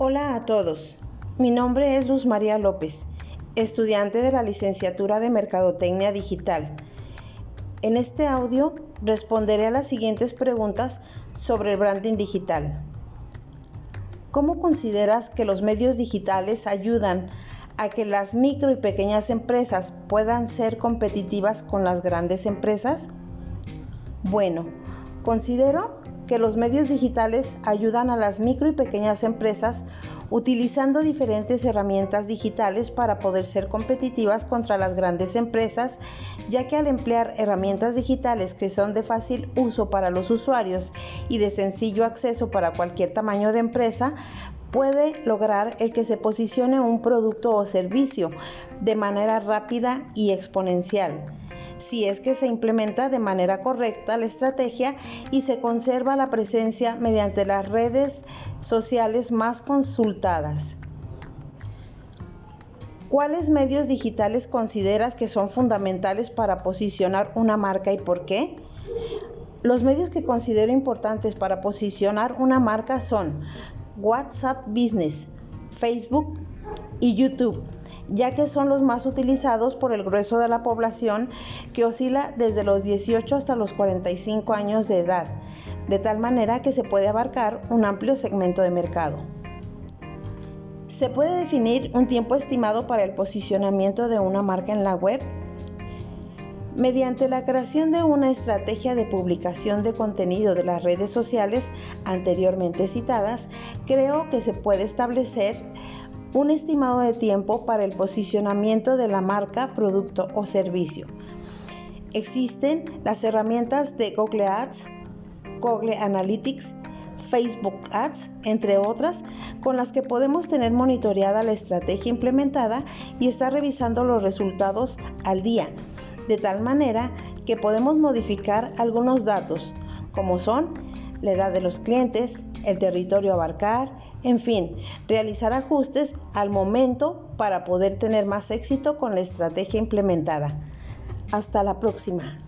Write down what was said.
Hola a todos, mi nombre es Luz María López, estudiante de la licenciatura de Mercadotecnia Digital. En este audio responderé a las siguientes preguntas sobre el branding digital. ¿Cómo consideras que los medios digitales ayudan a que las micro y pequeñas empresas puedan ser competitivas con las grandes empresas? Bueno, considero que los medios digitales ayudan a las micro y pequeñas empresas utilizando diferentes herramientas digitales para poder ser competitivas contra las grandes empresas, ya que al emplear herramientas digitales que son de fácil uso para los usuarios y de sencillo acceso para cualquier tamaño de empresa, puede lograr el que se posicione un producto o servicio de manera rápida y exponencial si es que se implementa de manera correcta la estrategia y se conserva la presencia mediante las redes sociales más consultadas. ¿Cuáles medios digitales consideras que son fundamentales para posicionar una marca y por qué? Los medios que considero importantes para posicionar una marca son WhatsApp Business, Facebook y YouTube ya que son los más utilizados por el grueso de la población que oscila desde los 18 hasta los 45 años de edad, de tal manera que se puede abarcar un amplio segmento de mercado. ¿Se puede definir un tiempo estimado para el posicionamiento de una marca en la web? Mediante la creación de una estrategia de publicación de contenido de las redes sociales anteriormente citadas, creo que se puede establecer un estimado de tiempo para el posicionamiento de la marca, producto o servicio. Existen las herramientas de Google Ads, Google Analytics, Facebook Ads, entre otras, con las que podemos tener monitoreada la estrategia implementada y estar revisando los resultados al día, de tal manera que podemos modificar algunos datos, como son la edad de los clientes, el territorio a abarcar, en fin, realizar ajustes al momento para poder tener más éxito con la estrategia implementada. Hasta la próxima.